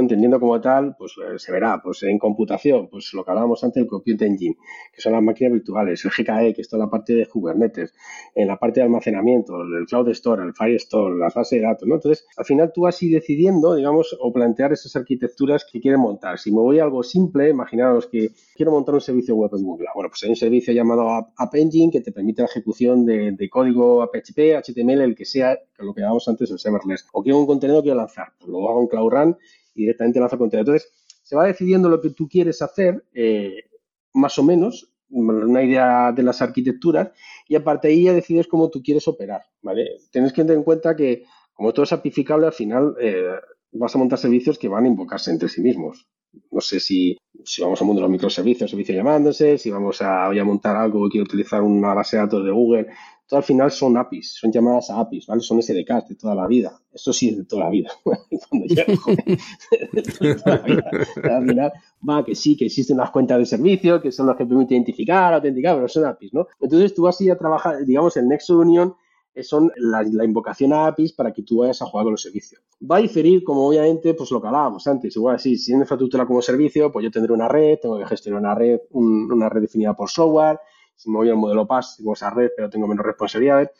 Entendiendo como tal, pues eh, se verá, pues en computación, pues lo que hablábamos antes, el Compute Engine, que son las máquinas virtuales, el GKE, que es toda la parte de Kubernetes, en la parte de almacenamiento, el Cloud Store, el Fire Store, las bases de datos, ¿no? Entonces, al final tú vas ir decidiendo, digamos, o plantear esas arquitecturas que quieren montar. Si me voy a algo simple, imaginaros que quiero montar un servicio web en Google. Bueno, pues hay un servicio llamado App Engine que te permite la ejecución de, código PHP, HTML, el que sea, que lo que llamamos antes el serverless. O quiero un contenido que quiero lanzar, pues lo hago en Cloud Run y directamente lanza contenido. Entonces, se va decidiendo lo que tú quieres hacer, eh, más o menos, una idea de las arquitecturas, y aparte ahí ya decides cómo tú quieres operar, ¿vale? Tienes que tener en cuenta que, como todo es apificable, al final eh, vas a montar servicios que van a invocarse entre sí mismos. No sé si, si vamos mundo de los microservicios, servicios llamándose, si vamos a, a montar algo que quiero utilizar una base de datos de Google, todo al final son APIs, son llamadas a APIs, ¿vale? Son SDKs de toda la vida. Esto sí es de toda la vida. Cuando ya, de toda la vida. Al final va que sí, que existen las cuentas de servicio, que son las que permiten identificar, autenticar, pero son APIs, ¿no? Entonces tú vas a ir a trabajar, digamos, el Nexus Union son la, invocación a APIs para que tú vayas a jugar con los servicios. Va a diferir, como obviamente, pues lo que hablábamos antes. Igual, sí, si es infraestructura como servicio, pues yo tendré una red, tengo que gestionar una red, una red definida por software, si me voy al modelo PAS, tengo esa red, pero tengo menos responsabilidades.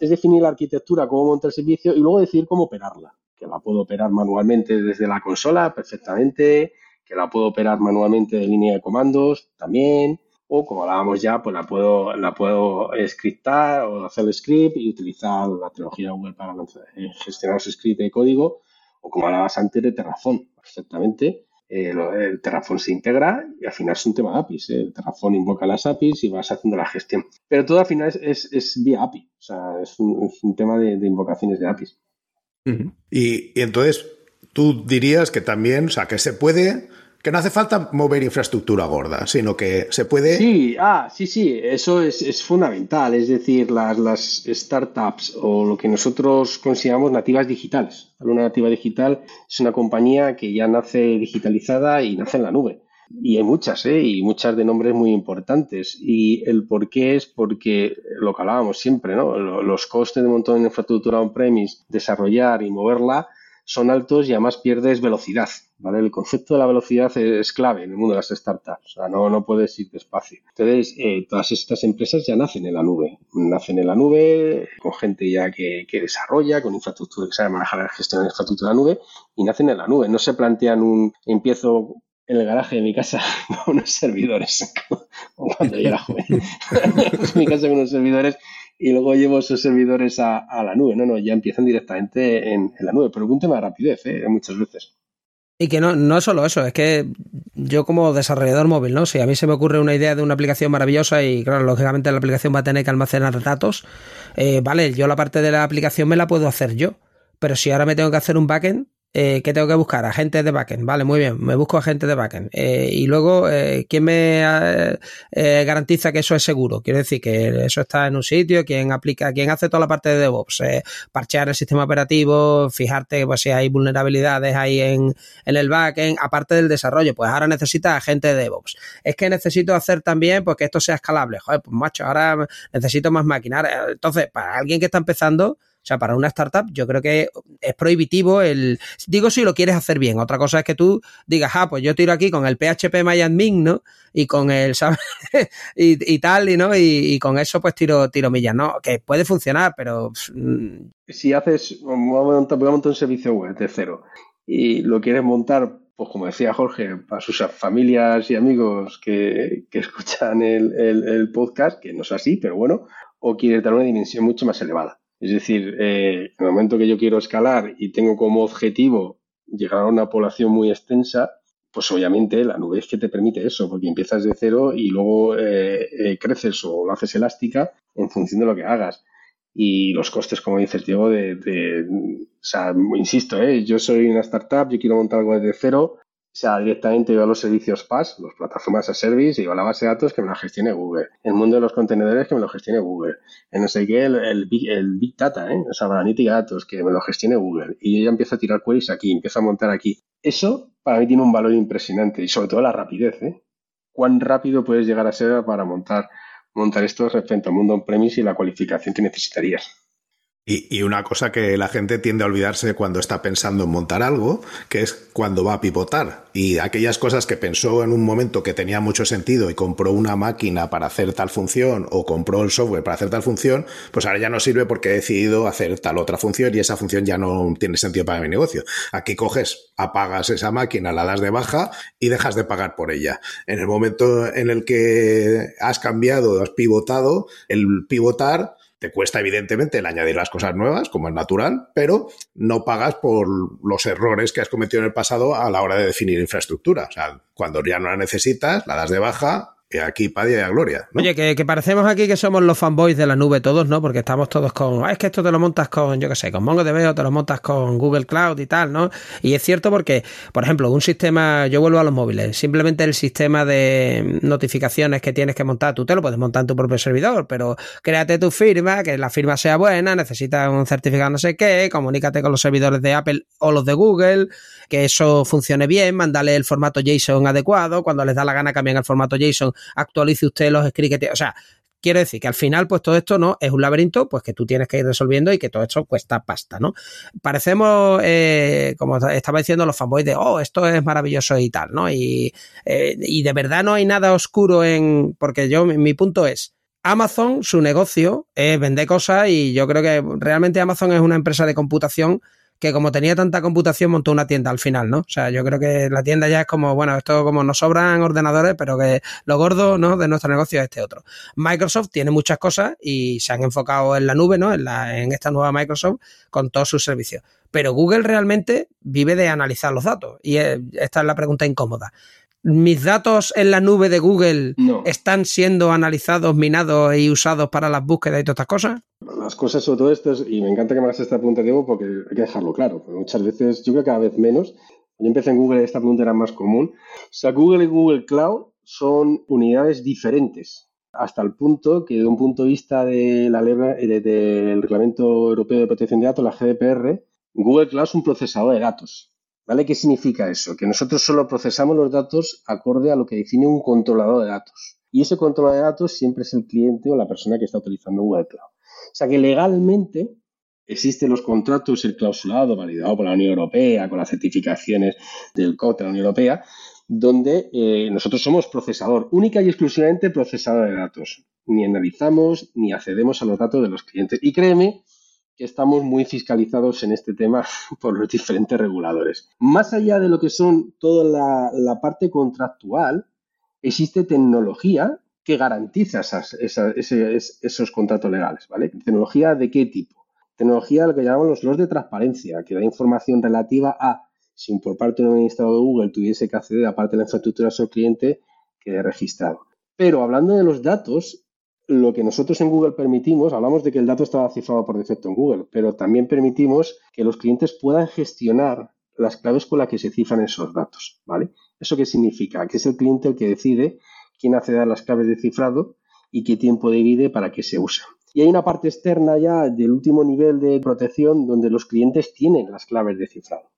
Es definir la arquitectura, cómo montar el servicio y luego decidir cómo operarla. Que la puedo operar manualmente desde la consola perfectamente, que la puedo operar manualmente de línea de comandos también, o como hablábamos ya, pues la puedo, la puedo scriptar o hacer el script y utilizar la tecnología web para eh, gestionar ese script de código, o como hablabas antes de Terraform. perfectamente. Eh, el Terraform se integra y al final es un tema de APIs. ¿eh? El Terraform invoca las APIs y vas haciendo la gestión. Pero todo al final es, vía API. O sea, es un, tema de, invocaciones de APIs. y, y entonces, tú dirías que también, o sea, que se puede que no hace falta mover infraestructura gorda, sino que se puede. Sí, ah, sí, sí, eso es, fundamental. Es decir, las, las, startups o lo que nosotros consideramos nativas digitales. Una nativa digital es una compañía que ya nace digitalizada y nace en la nube. Y hay muchas, ¿eh? y muchas de nombres muy importantes. Y el por qué es porque lo que hablábamos siempre, ¿no? Los costes de montón de infraestructura on-premise, desarrollar y moverla son altos y además pierdes velocidad. ¿vale? El concepto de la velocidad es clave en el mundo de las startups. O sea, no, no puedes ir despacio. Entonces, eh, todas estas empresas ya nacen en la nube. Nacen en la nube con gente ya que, que desarrolla, con infraestructura que sabe manejar la gestión de infraestructura de la nube y nacen en la nube. No se plantean un empiezo en el garaje de mi casa con unos servidores, cuando yo era joven. en mi casa con unos servidores y luego llevo esos servidores a, la nube. No, no, ya empiezan directamente en, la nube, pero un tema de rapidez, ¿eh? muchas veces. Y que no, no es solo eso, es que yo como desarrollador móvil, ¿no? Si a mí se me ocurre una idea de una aplicación maravillosa y claro, lógicamente la aplicación va a tener que almacenar datos, eh, vale, yo la parte de la aplicación me la puedo hacer yo, pero si ahora me tengo que hacer un backend, eh, ¿qué tengo que buscar? Agentes de backend. Vale, muy bien, me busco agentes de backend. Eh, y luego, eh, ¿quién me eh, garantiza que eso es seguro? Quiero decir que eso está en un sitio, quién aplica, quién hace toda la parte de DevOps, parchear el sistema operativo, fijarte pues, si hay vulnerabilidades ahí en, en el backend, aparte del desarrollo, pues ahora necesita agente de DevOps. Es que necesito hacer también pues, que esto sea escalable. Joder, pues macho, ahora necesito más máquinas. Entonces, para alguien que está empezando, o sea, para una startup yo creo que es prohibitivo el... Digo si lo quieres hacer bien. Otra cosa es que tú digas, ah, pues yo tiro aquí con el PHP MyAdmin, ¿no? Y con el, ¿sabes? y, tal, y, ¿no? Y, con eso pues tiro, tiro millas, ¿no? Que puede funcionar, pero... Mm, si haces, voy a, montar, un servicio web de cero y lo quieres montar pues como decía Jorge, para sus familias y amigos que, escuchan el, el, podcast, que no es así, pero bueno, o quieres dar una dimensión mucho más elevada. Es decir, eh, en el momento que yo quiero escalar y tengo como objetivo llegar a una población muy extensa, pues obviamente la nube es que te permite eso, porque empiezas de cero y luego eh, eh, creces o lo haces elástica en función de lo que hagas. Y los costes, como dices, Diego, de, de o sea, insisto, yo soy una startup, yo quiero montar algo desde cero, sea, directamente yo a los servicios PaaS, las plataformas a service, y a la base de datos que me la gestione Google. El mundo de los contenedores que me lo gestione Google. En no sé qué, el, big, Data, ¿eh? o sea, analítica de datos que me lo gestione Google. Y yo ya empiezo a tirar queries aquí, empiezo a montar aquí. Eso para mí tiene un valor impresionante y sobre todo la rapidez. ¿eh? ¿Cuán rápido puedes llegar a ser para montar, montar esto respecto al mundo on-premise y la cualificación que necesitarías? Y, una cosa que la gente tiende a olvidarse cuando está pensando en montar algo, que es cuando va a pivotar. Y aquellas cosas que pensó en un momento que tenía mucho sentido y compró una máquina para hacer tal función o compró el software para hacer tal función, pues ahora ya no sirve porque he decidido hacer tal otra función y esa función ya no tiene sentido para mi negocio. Aquí coges, apagas esa máquina, la das de baja y dejas de pagar por ella. En el momento en el que has cambiado, has pivotado, el pivotar te cuesta evidentemente el añadir las cosas nuevas, como es natural, pero no pagas por los errores que has cometido en el pasado a la hora de definir infraestructura. O sea, cuando ya no la necesitas, la das de baja aquí Padilla y Gloria. Oye, que, parecemos aquí que somos los fanboys de la nube todos, ¿no? Porque estamos todos con, ah, es que esto te lo montas con, yo qué sé, con MongoDB o te lo montas con Google Cloud y tal, ¿no? Y es cierto porque, por ejemplo, un sistema, yo vuelvo a los móviles, simplemente el sistema de notificaciones que tienes que montar, tú te lo puedes montar en tu propio servidor, pero créate tu firma, que la firma sea buena, necesitas un certificado no sé qué, comunícate con los servidores de Apple o los de Google, que eso funcione bien, mándale el formato JSON adecuado, cuando les da la gana cambian el formato JSON actualice usted los scripts O sea, quiero decir que al final, pues todo esto no es un laberinto, pues que tú tienes que ir resolviendo y que todo esto cuesta pasta, ¿no? Parecemos, eh, como estaba diciendo los fanboys de, oh, esto es maravilloso y tal, ¿no? Y, eh, y de verdad no hay nada oscuro en, porque yo, mi punto es, Amazon, su negocio es vender cosas y yo creo que realmente Amazon es una empresa de computación que como tenía tanta computación montó una tienda al final, ¿no? O sea, yo creo que la tienda ya es como, bueno, esto como nos sobran ordenadores, pero que lo gordo, ¿no? De nuestro negocio es este otro. Microsoft tiene muchas cosas y se han enfocado en la nube, ¿no? En, en esta nueva Microsoft con todos sus servicios. Pero Google realmente vive de analizar los datos y esta es la pregunta incómoda mis datos en la nube de Google están siendo analizados, minados y usados para las búsquedas y todas estas cosas? Las cosas sobre todo esto, y me encanta que me hagas esta pregunta, Diego, porque hay que dejarlo claro. muchas veces, yo creo que cada vez menos, yo empecé en Google, esta pregunta era más común. O sea, Google y Google Cloud son unidades diferentes, hasta el punto que, de un punto de vista de la ley, del Reglamento Europeo de Protección de Datos, la GDPR, Google Cloud es un procesador de datos. ¿Vale? ¿Qué significa eso? Que nosotros solo procesamos los datos acorde a lo que define un controlador de datos. Y ese controlador de datos siempre es el cliente o la persona que está utilizando Google Cloud. O sea que legalmente existen los contratos, el clausulado validado por la Unión Europea, con las certificaciones del COD de la Unión Europea, donde eh, nosotros somos procesador, única y exclusivamente procesador de datos. Ni analizamos ni accedemos a los datos de los clientes. Y créeme que estamos muy fiscalizados en este tema por los diferentes reguladores. Más allá de lo que son toda la, parte contractual, existe tecnología que garantiza esos contratos legales, ¿vale? ¿Tecnología de qué tipo? Tecnología lo que llamamos los de transparencia, que da información relativa a si por parte de un administrador de Google tuviese que acceder a parte de la infraestructura a su cliente, quede registrado. Pero hablando de los datos, lo que nosotros en Google permitimos, hablamos de que el dato estaba cifrado por defecto en Google, pero también permitimos que los clientes puedan gestionar las claves con las que se cifran esos datos, ¿vale? ¿Eso qué significa? Que es el cliente el que decide quién accede a las claves de cifrado y qué tiempo divide para que se use. Y hay una parte externa ya del último nivel de protección donde los clientes tienen las claves de cifrado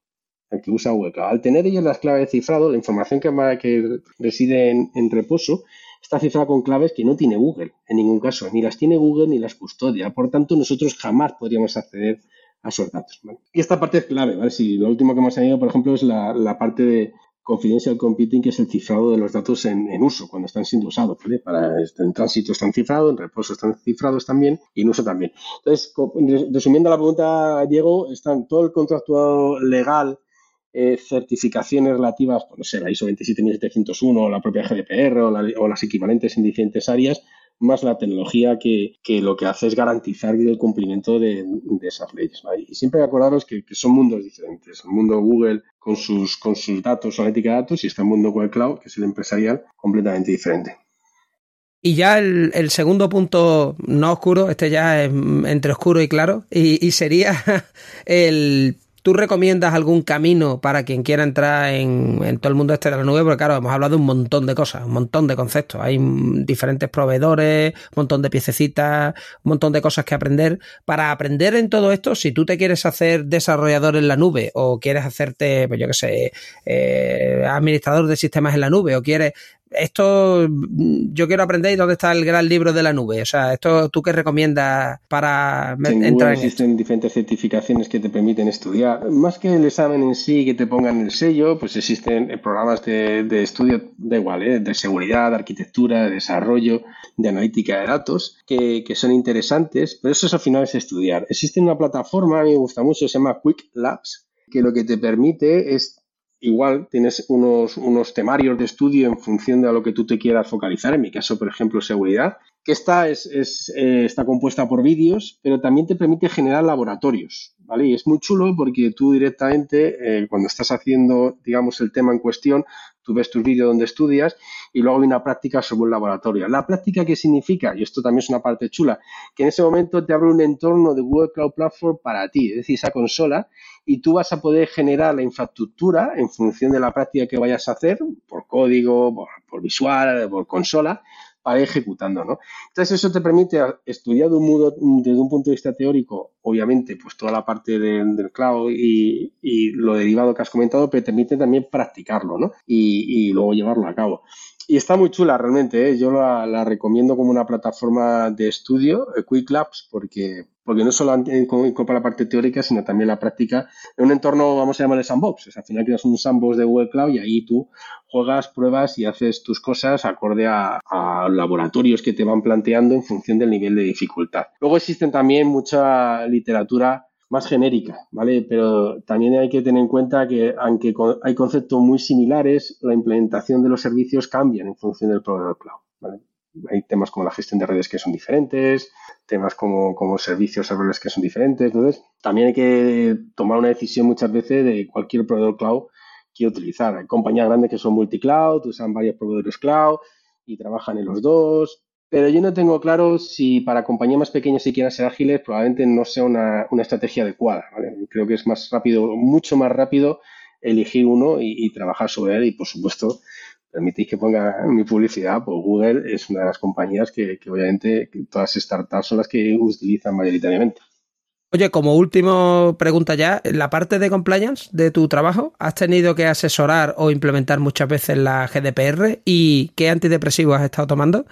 el que usa Google Al tener ellos las claves de cifrado, la información que reside en reposo está cifrada con claves que no tiene Google en ningún caso, ni las tiene Google ni las custodia. Por tanto, nosotros jamás podríamos acceder a esos datos. Y esta parte es clave, ¿vale? Si lo último que hemos añadido, por ejemplo, es la, parte de confidential computing, que es el cifrado de los datos en, uso, cuando están siendo usados, ¿vale? Para, en tránsito están cifrados, en reposo están cifrados también y en uso también. Entonces, resumiendo la pregunta, Diego, están todo el contrato legal eh, certificaciones relativas, pues no sé, la ISO 27701 o la propia GDPR o, las equivalentes en diferentes áreas, más la tecnología que, lo que hace es garantizar el cumplimiento de, esas leyes. Y siempre acordaros que, que, son mundos diferentes. El mundo Google con sus, con sus datos, su ética de datos, y está el mundo Google Cloud, que es el empresarial, completamente diferente. Y ya el, segundo punto no oscuro, este ya es entre oscuro y claro, y sería el ¿Tú recomiendas algún camino para quien quiera entrar en, todo el mundo este de la nube? Porque claro, hemos hablado de un montón de cosas, un montón de conceptos. Hay diferentes proveedores, un montón de piececitas, un montón de cosas que aprender. Para aprender en todo esto, si tú te quieres hacer desarrollador en la nube o quieres hacerte, pues yo qué sé, eh, administrador de sistemas en la nube o quieres esto yo quiero aprender y dónde está el gran libro de la nube. O sea, esto tú qué recomiendas para en entrar en existen diferentes certificaciones que te permiten estudiar. Más que el examen en sí que te pongan el sello, pues existen programas de, estudio, da igual, ¿eh? de seguridad, de arquitectura, de desarrollo, de analítica de datos, que, que son interesantes, pero eso al final es estudiar. Existe una plataforma, a mí me gusta mucho, se llama Quick Labs, que lo que te permite es igual tienes unos, unos temarios de estudio en función de a lo que tú te quieras focalizar. En mi caso, por ejemplo, seguridad, que esta es, eh, está compuesta por vídeos, pero también te permite generar laboratorios. ¿vale? Y es muy chulo porque tú directamente, eh, cuando estás haciendo, digamos, el tema en cuestión, tú ves tus vídeos donde estudias y luego hay una práctica sobre un laboratorio. ¿La práctica qué significa? Y esto también es una parte chula, que en ese momento te abre un entorno de Google Cloud Platform para ti, es decir, esa consola, y tú vas a poder generar la infraestructura en función de la práctica que vayas a hacer, por código, por, visual, por consola, para ir ejecutando, ¿no? Entonces eso te permite estudiar de un modo, desde un punto de vista teórico, obviamente, pues toda la parte del cloud y, lo derivado que has comentado, pero te permite también practicarlo, ¿no? Y, y luego llevarlo a cabo. Y está muy chula realmente, ¿eh? yo la, recomiendo como una plataforma de estudio, eh, Quick Labs, porque, porque no solo incorpora la parte teórica, sino también la práctica en un entorno, vamos a llamarle sandbox. Al final creas un sandbox de Google Cloud y ahí tú juegas, pruebas y haces tus cosas acorde a, a laboratorios que te van planteando en función del nivel de dificultad. Luego existen también mucha literatura más genérica, ¿vale? Pero también hay que tener en cuenta que aunque hay conceptos muy similares, la implementación de los servicios cambian en función del proveedor cloud. Hay temas como la gestión de redes que son diferentes, temas como, como servicios serverless que son diferentes. Entonces, también hay que tomar una decisión muchas veces de cualquier proveedor cloud que utilizar. Hay compañías grandes que son multi-cloud, usan varios proveedores cloud y trabajan en los dos. Pero yo no tengo claro si para compañías más pequeñas y quieran ser ágiles, probablemente no sea una, estrategia adecuada. Creo que es más rápido, mucho más rápido elegir uno y, trabajar sobre él. Y por supuesto, permitís que ponga mi publicidad, pues Google es una de las compañías que, que obviamente todas las startups son las que utilizan mayoritariamente. Oye, como última pregunta ya, la parte de compliance de tu trabajo, ¿has tenido que asesorar o implementar muchas veces la GDPR y qué antidepresivos has estado tomando?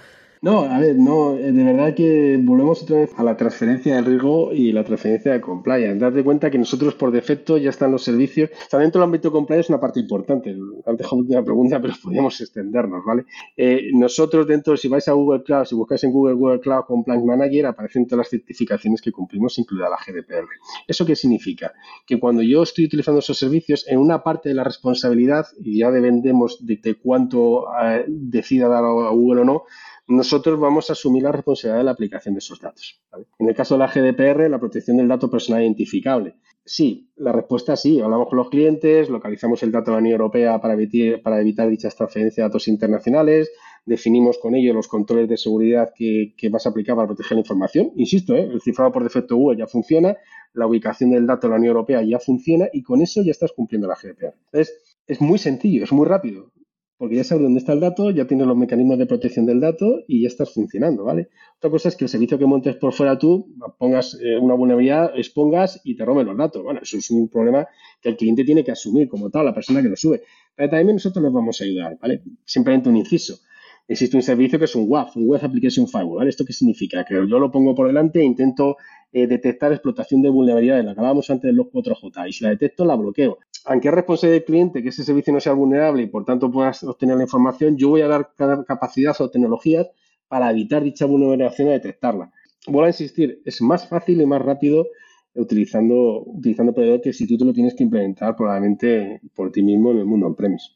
No, a ver, no, eh, de verdad que volvemos otra vez a la transferencia de riesgo y la transferencia de compliance. Date cuenta que nosotros por defecto ya están los servicios. Está dentro del ámbito de compliance es una parte importante. Has dejado una pregunta, pero podríamos extendernos, ¿vale? Eh, nosotros dentro, si vais a Google Cloud, si buscáis en Google Google Cloud Compliance Manager, aparecen todas las certificaciones que cumplimos, incluida la GDPR. ¿Eso qué significa? Que cuando yo estoy utilizando esos servicios, en una parte de la responsabilidad, y ya dependemos de, cuánto eh, decida dar a Google o no, nosotros vamos a asumir la responsabilidad de la aplicación de esos datos. En el caso de la GDPR, la protección del dato personal identificable. Sí, la respuesta es sí. Hablamos con los clientes, localizamos el dato de la Unión Europea para evitar, para evitar dichas transferencias de datos internacionales, definimos con ello los controles de seguridad que, vas a aplicar para proteger la información. Insisto, ¿eh? el cifrado por defecto Google ya funciona, la ubicación del dato de la Unión Europea ya funciona y con eso ya estás cumpliendo la GDPR. Es muy sencillo, es muy rápido porque ya sabes dónde está el dato, ya tienes los mecanismos de protección del dato y ya estás funcionando, ¿vale? Otra cosa es que el servicio que montes por fuera tú, pongas eh, una vulnerabilidad, expongas y te roben los datos. Bueno, eso es un problema que el cliente tiene que asumir como tal, la persona que lo sube. Pero también nosotros les vamos a ayudar, ¿vale? Simplemente un inciso. Existe un servicio que es un WAF, un Web Application Firewall. ¿Esto qué significa? Que yo lo pongo por delante e intento eh, detectar explotación de vulnerabilidades, la hablábamos antes de los 4J, y si la detecto, la bloqueo aunque es responsabilidad del cliente que ese servicio no sea vulnerable y por tanto puedas obtener la información, yo voy a dar capacidad o tecnologías para evitar dicha vulnerabilidad y detectarla. Vuelvo a insistir, es más fácil y más rápido utilizando, utilizando proveedor que si tú te lo tienes que implementar probablemente por ti mismo en el mundo on-premise.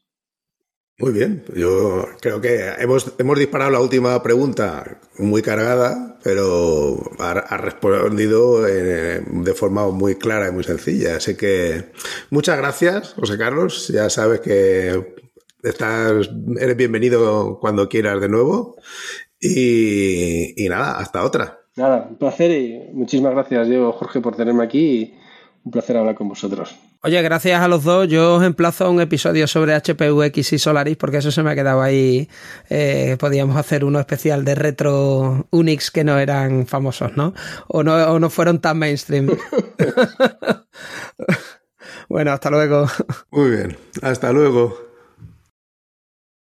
Muy bien, yo creo que hemos, hemos disparado la última pregunta muy cargada, pero ha, respondido eh, de forma muy clara y muy sencilla. Así que muchas gracias, José Carlos. Ya sabes que estás, eres bienvenido cuando quieras de nuevo. Y, y nada, hasta otra. Nada, un placer y muchísimas gracias, Diego, Jorge, por tenerme aquí. Un placer hablar con vosotros. Oye, gracias a los dos. Yo os emplazo a un episodio sobre HPUX y Solaris porque eso se me ha quedado ahí. Eh, podíamos hacer uno especial de retro Unix que no eran famosos, ¿no? O no, o no fueron tan mainstream. bueno, hasta luego. Muy bien, hasta luego.